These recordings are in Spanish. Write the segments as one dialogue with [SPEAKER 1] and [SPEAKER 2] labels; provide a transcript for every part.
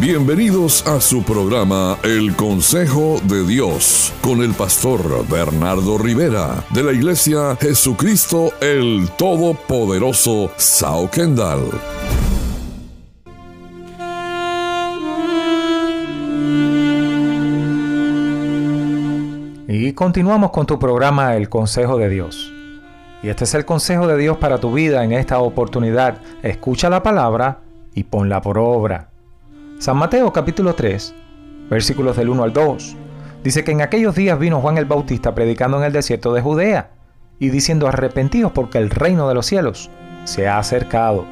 [SPEAKER 1] Bienvenidos a su programa El Consejo de Dios con el pastor Bernardo Rivera de la Iglesia Jesucristo el Todopoderoso Sao Kendall.
[SPEAKER 2] Y continuamos con tu programa El Consejo de Dios. Y este es el consejo de Dios para tu vida en esta oportunidad. Escucha la palabra y ponla por obra. San Mateo capítulo 3, versículos del 1 al 2. Dice que en aquellos días vino Juan el Bautista predicando en el desierto de Judea y diciendo arrepentidos porque el reino de los cielos se ha acercado.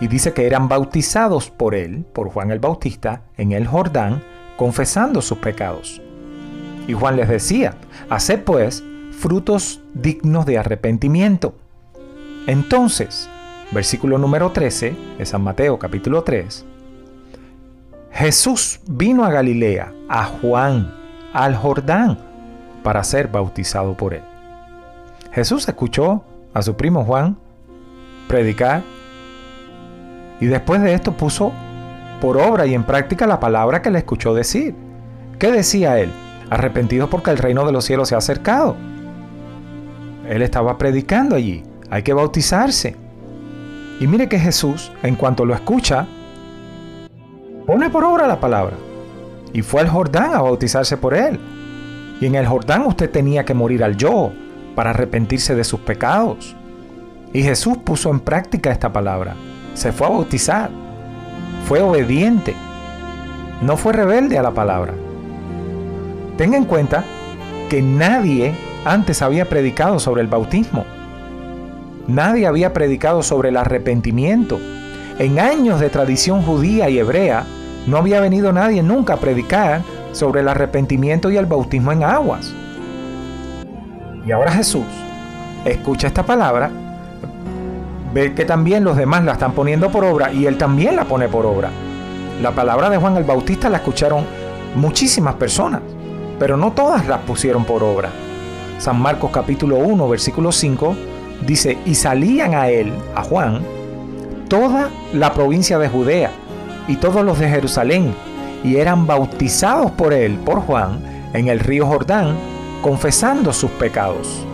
[SPEAKER 2] Y dice que eran bautizados por él, por Juan el Bautista, en el Jordán, confesando sus pecados. Y Juan les decía, haced pues frutos dignos de arrepentimiento. Entonces, versículo número 13 de San Mateo capítulo 3, Jesús vino a Galilea, a Juan, al Jordán, para ser bautizado por él. Jesús escuchó a su primo Juan predicar y después de esto puso por obra y en práctica la palabra que le escuchó decir. ¿Qué decía él? Arrepentidos porque el reino de los cielos se ha acercado. Él estaba predicando allí. Hay que bautizarse. Y mire que Jesús, en cuanto lo escucha, por obra la palabra. Y fue al Jordán a bautizarse por él. Y en el Jordán usted tenía que morir al yo para arrepentirse de sus pecados. Y Jesús puso en práctica esta palabra. Se fue a bautizar. Fue obediente. No fue rebelde a la palabra. Tenga en cuenta que nadie antes había predicado sobre el bautismo. Nadie había predicado sobre el arrepentimiento. En años de tradición judía y hebrea, no había venido nadie nunca a predicar sobre el arrepentimiento y el bautismo en aguas. Y ahora Jesús escucha esta palabra, ve que también los demás la están poniendo por obra y él también la pone por obra. La palabra de Juan el Bautista la escucharon muchísimas personas, pero no todas la pusieron por obra. San Marcos capítulo 1, versículo 5, dice, y salían a él, a Juan, toda la provincia de Judea y todos los de Jerusalén, y eran bautizados por él, por Juan, en el río Jordán, confesando sus pecados.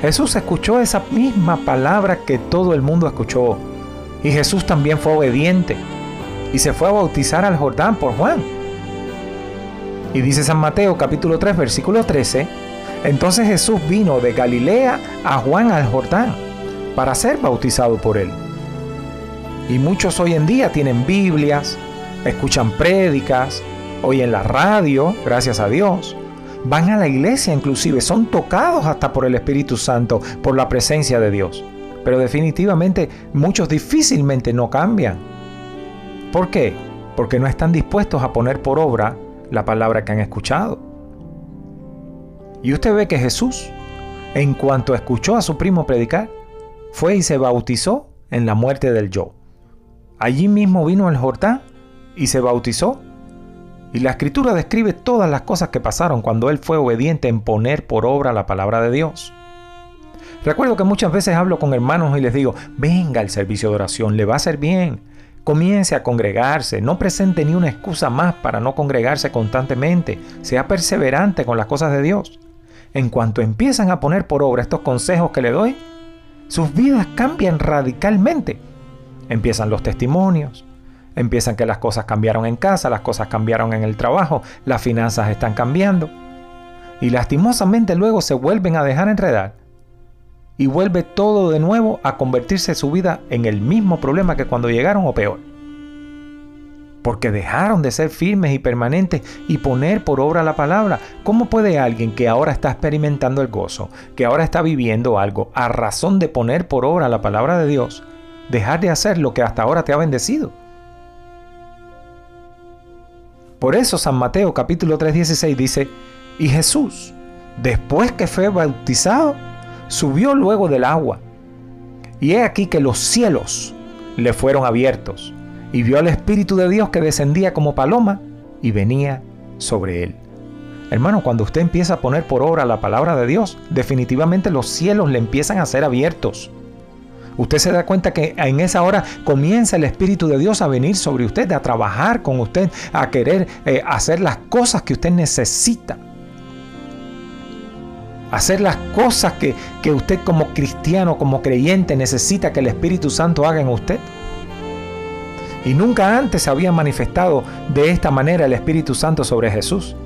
[SPEAKER 2] Jesús escuchó esa misma palabra que todo el mundo escuchó, y Jesús también fue obediente, y se fue a bautizar al Jordán por Juan. Y dice San Mateo capítulo 3 versículo 13, entonces Jesús vino de Galilea a Juan al Jordán para ser bautizado por él. Y muchos hoy en día tienen Biblias, escuchan prédicas, oyen la radio, gracias a Dios, van a la iglesia inclusive, son tocados hasta por el Espíritu Santo, por la presencia de Dios. Pero definitivamente muchos difícilmente no cambian. ¿Por qué? Porque no están dispuestos a poner por obra la palabra que han escuchado. Y usted ve que Jesús, en cuanto escuchó a su primo predicar, fue y se bautizó en la muerte del yo. Allí mismo vino el Jordán y se bautizó. Y la escritura describe todas las cosas que pasaron cuando él fue obediente en poner por obra la palabra de Dios. Recuerdo que muchas veces hablo con hermanos y les digo, venga al servicio de oración, le va a hacer bien. Comience a congregarse, no presente ni una excusa más para no congregarse constantemente, sea perseverante con las cosas de Dios. En cuanto empiezan a poner por obra estos consejos que le doy, sus vidas cambian radicalmente. Empiezan los testimonios, empiezan que las cosas cambiaron en casa, las cosas cambiaron en el trabajo, las finanzas están cambiando. Y lastimosamente luego se vuelven a dejar enredar y vuelve todo de nuevo a convertirse su vida en el mismo problema que cuando llegaron o peor. Porque dejaron de ser firmes y permanentes y poner por obra la palabra. ¿Cómo puede alguien que ahora está experimentando el gozo, que ahora está viviendo algo, a razón de poner por obra la palabra de Dios, dejar de hacer lo que hasta ahora te ha bendecido? Por eso San Mateo capítulo 3:16 dice, y Jesús, después que fue bautizado, subió luego del agua. Y he aquí que los cielos le fueron abiertos, y vio al Espíritu de Dios que descendía como paloma y venía sobre él. Hermano, cuando usted empieza a poner por obra la palabra de Dios, definitivamente los cielos le empiezan a ser abiertos. Usted se da cuenta que en esa hora comienza el Espíritu de Dios a venir sobre usted, a trabajar con usted, a querer eh, hacer las cosas que usted necesita. Hacer las cosas que, que usted como cristiano, como creyente, necesita que el Espíritu Santo haga en usted. Y nunca antes se había manifestado de esta manera el Espíritu Santo sobre Jesús.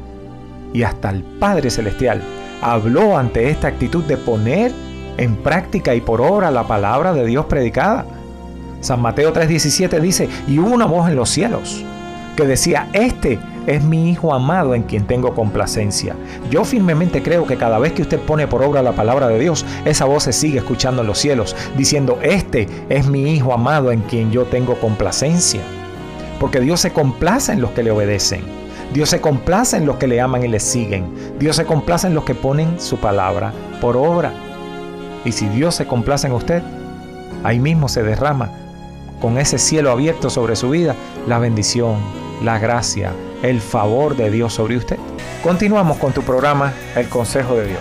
[SPEAKER 2] Y hasta el Padre Celestial habló ante esta actitud de poner en práctica y por obra la palabra de Dios predicada. San Mateo 3:17 dice, y hubo una voz en los cielos que decía, este es mi Hijo amado en quien tengo complacencia. Yo firmemente creo que cada vez que usted pone por obra la palabra de Dios, esa voz se sigue escuchando en los cielos, diciendo, este es mi Hijo amado en quien yo tengo complacencia. Porque Dios se complace en los que le obedecen. Dios se complace en los que le aman y le siguen. Dios se complace en los que ponen su palabra por obra. Y si Dios se complace en usted, ahí mismo se derrama con ese cielo abierto sobre su vida la bendición, la gracia, el favor de Dios sobre usted. Continuamos con tu programa El Consejo de Dios.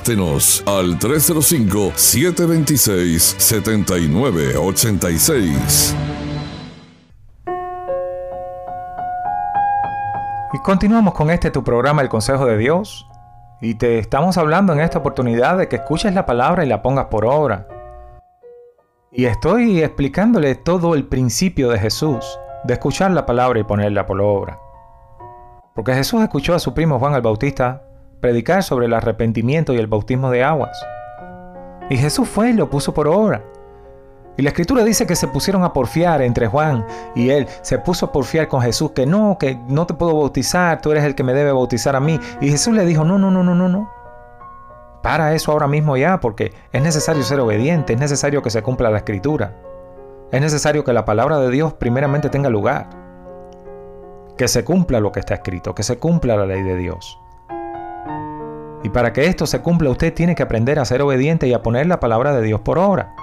[SPEAKER 1] Al 305-726-7986.
[SPEAKER 2] Y continuamos con este tu programa El Consejo de Dios. Y te estamos hablando en esta oportunidad de que escuches la palabra y la pongas por obra. Y estoy explicándole todo el principio de Jesús, de escuchar la palabra y ponerla por obra. Porque Jesús escuchó a su primo Juan el Bautista predicar sobre el arrepentimiento y el bautismo de aguas. Y Jesús fue y lo puso por obra. Y la escritura dice que se pusieron a porfiar entre Juan y él. Se puso a porfiar con Jesús que no, que no te puedo bautizar, tú eres el que me debe bautizar a mí. Y Jesús le dijo, no, no, no, no, no, no. Para eso ahora mismo ya, porque es necesario ser obediente, es necesario que se cumpla la escritura. Es necesario que la palabra de Dios primeramente tenga lugar. Que se cumpla lo que está escrito, que se cumpla la ley de Dios. Y para que esto se cumpla usted tiene que aprender a ser obediente y a poner la palabra de Dios por obra.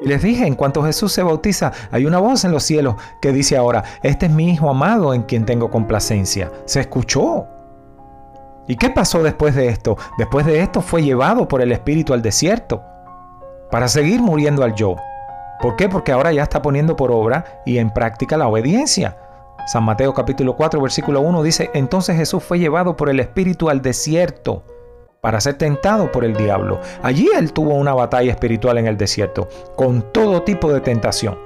[SPEAKER 2] Y les dije, en cuanto Jesús se bautiza, hay una voz en los cielos que dice ahora, este es mi Hijo amado en quien tengo complacencia. Se escuchó. ¿Y qué pasó después de esto? Después de esto fue llevado por el Espíritu al desierto para seguir muriendo al yo. ¿Por qué? Porque ahora ya está poniendo por obra y en práctica la obediencia. San Mateo capítulo 4 versículo 1 dice, entonces Jesús fue llevado por el Espíritu al desierto para ser tentado por el diablo. Allí él tuvo una batalla espiritual en el desierto, con todo tipo de tentación.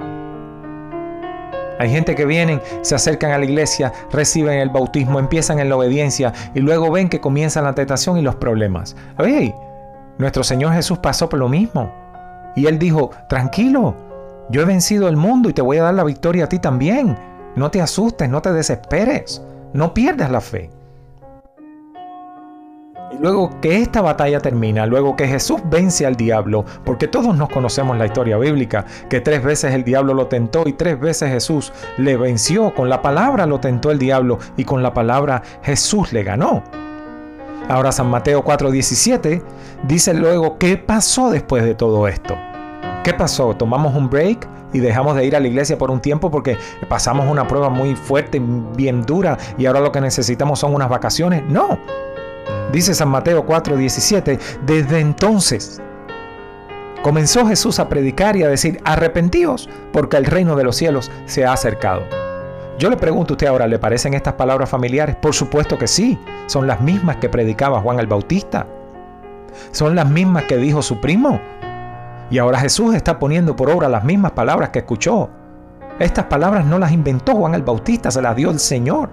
[SPEAKER 2] Hay gente que vienen, se acercan a la iglesia, reciben el bautismo, empiezan en la obediencia y luego ven que comienza la tentación y los problemas. Hey, nuestro Señor Jesús pasó por lo mismo. Y él dijo, tranquilo, yo he vencido el mundo y te voy a dar la victoria a ti también. No te asustes, no te desesperes, no pierdas la fe. Y luego que esta batalla termina, luego que Jesús vence al diablo, porque todos nos conocemos la historia bíblica, que tres veces el diablo lo tentó y tres veces Jesús le venció, con la palabra lo tentó el diablo y con la palabra Jesús le ganó. Ahora San Mateo 4:17 dice luego, ¿qué pasó después de todo esto? ¿Qué pasó? ¿Tomamos un break? y dejamos de ir a la iglesia por un tiempo porque pasamos una prueba muy fuerte, bien dura y ahora lo que necesitamos son unas vacaciones. No. Dice San Mateo 4:17, desde entonces comenzó Jesús a predicar y a decir, arrepentíos porque el reino de los cielos se ha acercado. Yo le pregunto a usted ahora, ¿le parecen estas palabras familiares? Por supuesto que sí, son las mismas que predicaba Juan el Bautista. Son las mismas que dijo su primo. Y ahora Jesús está poniendo por obra las mismas palabras que escuchó. Estas palabras no las inventó Juan el Bautista, se las dio el Señor.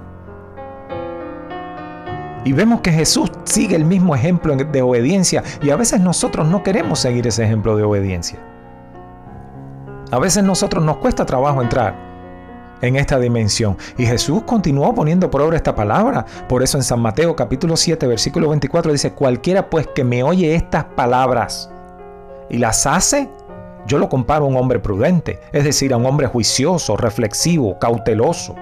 [SPEAKER 2] Y vemos que Jesús sigue el mismo ejemplo de obediencia y a veces nosotros no queremos seguir ese ejemplo de obediencia. A veces nosotros nos cuesta trabajo entrar en esta dimensión. Y Jesús continuó poniendo por obra esta palabra. Por eso en San Mateo capítulo 7 versículo 24 dice, cualquiera pues que me oye estas palabras y las hace, yo lo comparo a un hombre prudente, es decir, a un hombre juicioso, reflexivo, cauteloso.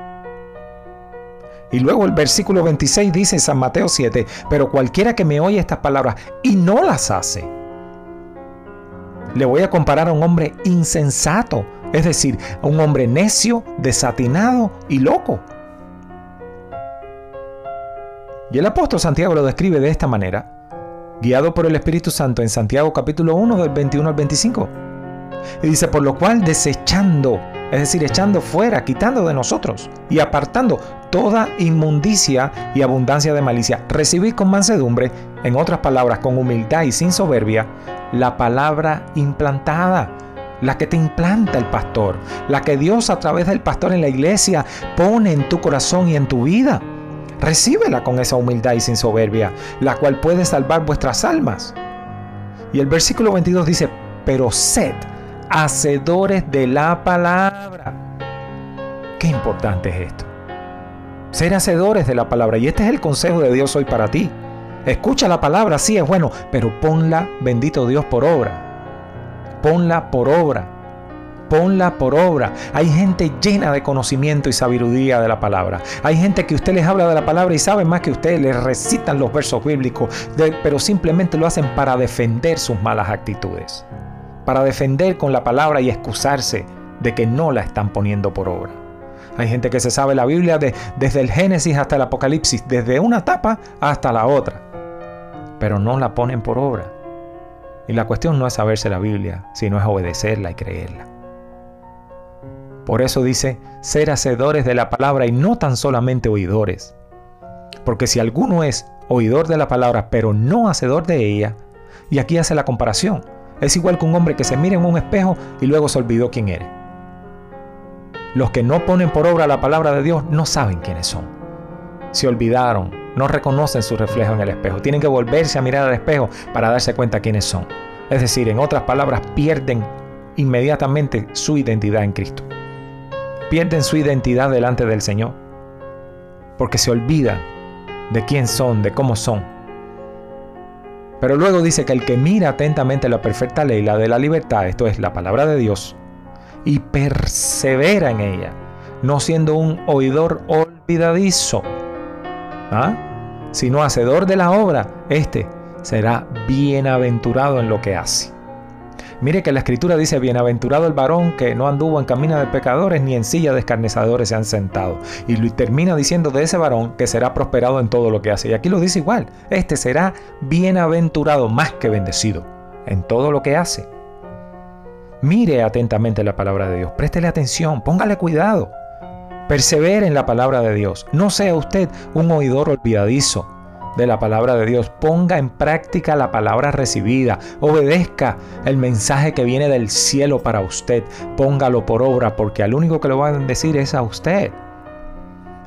[SPEAKER 2] Y luego el versículo 26 dice en San Mateo 7, pero cualquiera que me oye estas palabras y no las hace, le voy a comparar a un hombre insensato es decir, a un hombre necio, desatinado y loco. Y el apóstol Santiago lo describe de esta manera, guiado por el Espíritu Santo en Santiago capítulo 1 del 21 al 25. Y dice, por lo cual desechando, es decir, echando fuera, quitando de nosotros y apartando toda inmundicia y abundancia de malicia, recibid con mansedumbre, en otras palabras, con humildad y sin soberbia, la palabra implantada la que te implanta el pastor, la que Dios a través del pastor en la iglesia pone en tu corazón y en tu vida. Recíbela con esa humildad y sin soberbia, la cual puede salvar vuestras almas. Y el versículo 22 dice, pero sed hacedores de la palabra. Qué importante es esto. Ser hacedores de la palabra. Y este es el consejo de Dios hoy para ti. Escucha la palabra, sí es bueno, pero ponla, bendito Dios, por obra ponla por obra. Ponla por obra. Hay gente llena de conocimiento y sabiduría de la palabra. Hay gente que usted les habla de la palabra y sabe más que usted, les recitan los versos bíblicos, pero simplemente lo hacen para defender sus malas actitudes. Para defender con la palabra y excusarse de que no la están poniendo por obra. Hay gente que se sabe la Biblia desde el Génesis hasta el Apocalipsis, desde una etapa hasta la otra, pero no la ponen por obra. Y la cuestión no es saberse la Biblia, sino es obedecerla y creerla. Por eso dice, ser hacedores de la palabra y no tan solamente oidores. Porque si alguno es oidor de la palabra, pero no hacedor de ella, y aquí hace la comparación, es igual que un hombre que se mira en un espejo y luego se olvidó quién era. Los que no ponen por obra la palabra de Dios no saben quiénes son. Se olvidaron, no reconocen su reflejo en el espejo. Tienen que volverse a mirar al espejo para darse cuenta quiénes son. Es decir, en otras palabras, pierden inmediatamente su identidad en Cristo. Pierden su identidad delante del Señor. Porque se olvidan de quién son, de cómo son. Pero luego dice que el que mira atentamente la perfecta ley, la de la libertad, esto es la palabra de Dios, y persevera en ella, no siendo un oidor olvidadizo, ¿ah? sino hacedor de la obra, este será bienaventurado en lo que hace. Mire que la escritura dice, bienaventurado el varón que no anduvo en camino de pecadores ni en silla de escarnezadores se han sentado. Y termina diciendo de ese varón que será prosperado en todo lo que hace. Y aquí lo dice igual, este será bienaventurado más que bendecido en todo lo que hace. Mire atentamente la palabra de Dios, préstele atención, póngale cuidado. Persevere en la palabra de Dios. No sea usted un oidor olvidadizo de la palabra de Dios. Ponga en práctica la palabra recibida. Obedezca el mensaje que viene del cielo para usted. Póngalo por obra porque al único que lo van a decir es a usted.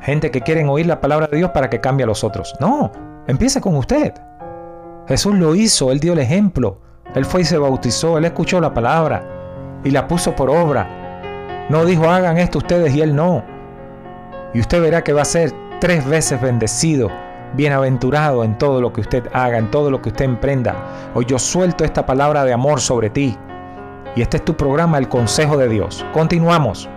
[SPEAKER 2] Gente que quieren oír la palabra de Dios para que cambie a los otros. No, empiece con usted. Jesús lo hizo, Él dio el ejemplo. Él fue y se bautizó, Él escuchó la palabra y la puso por obra. No dijo hagan esto ustedes y Él no. Y usted verá que va a ser tres veces bendecido, bienaventurado en todo lo que usted haga, en todo lo que usted emprenda. Hoy yo suelto esta palabra de amor sobre ti. Y este es tu programa, El Consejo de Dios. Continuamos.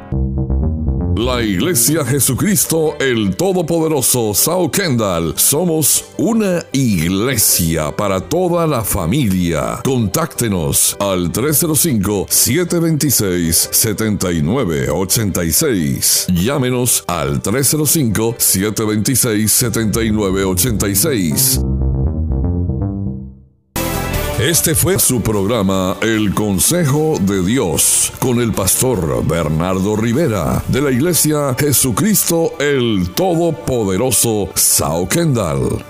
[SPEAKER 1] La Iglesia Jesucristo el Todopoderoso Sao Kendall somos una iglesia para toda la familia. Contáctenos al 305-726-7986. Llámenos al 305-726-7986. Este fue su programa El Consejo de Dios con el pastor Bernardo Rivera de la Iglesia Jesucristo el Todopoderoso Sao Kendall.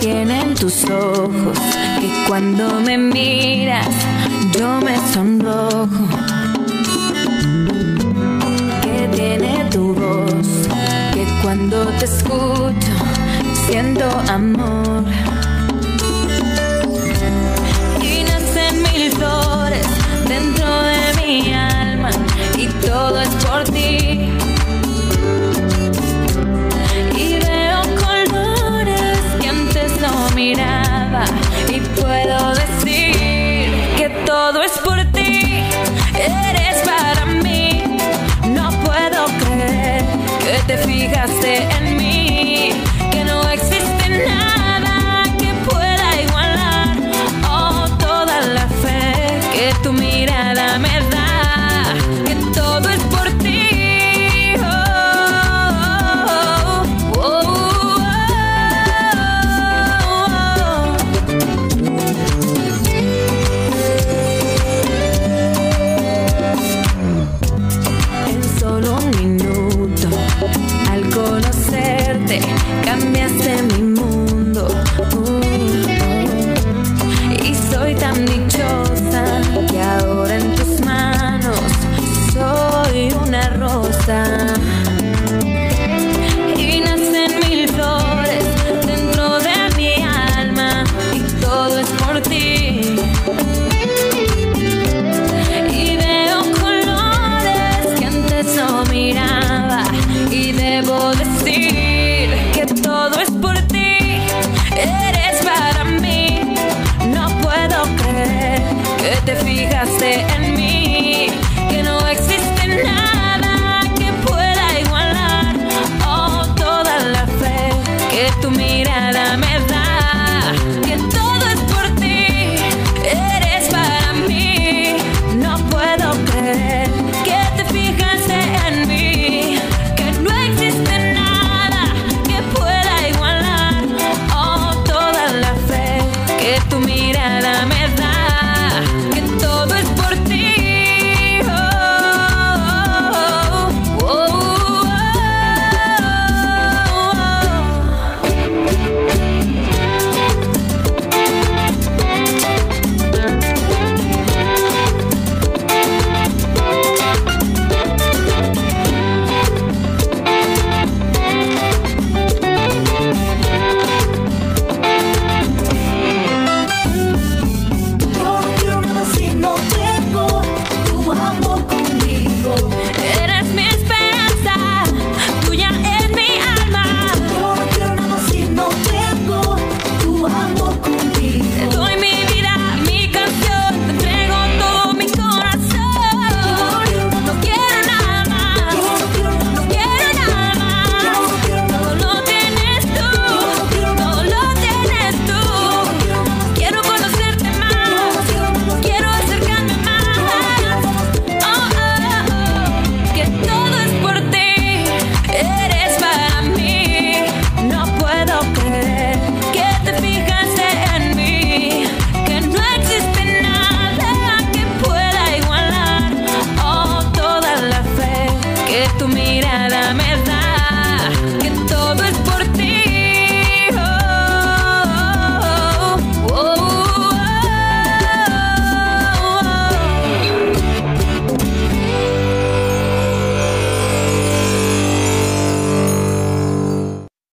[SPEAKER 3] Tienen tus ojos que cuando me miras yo me sonrojo? Escucho siento amor.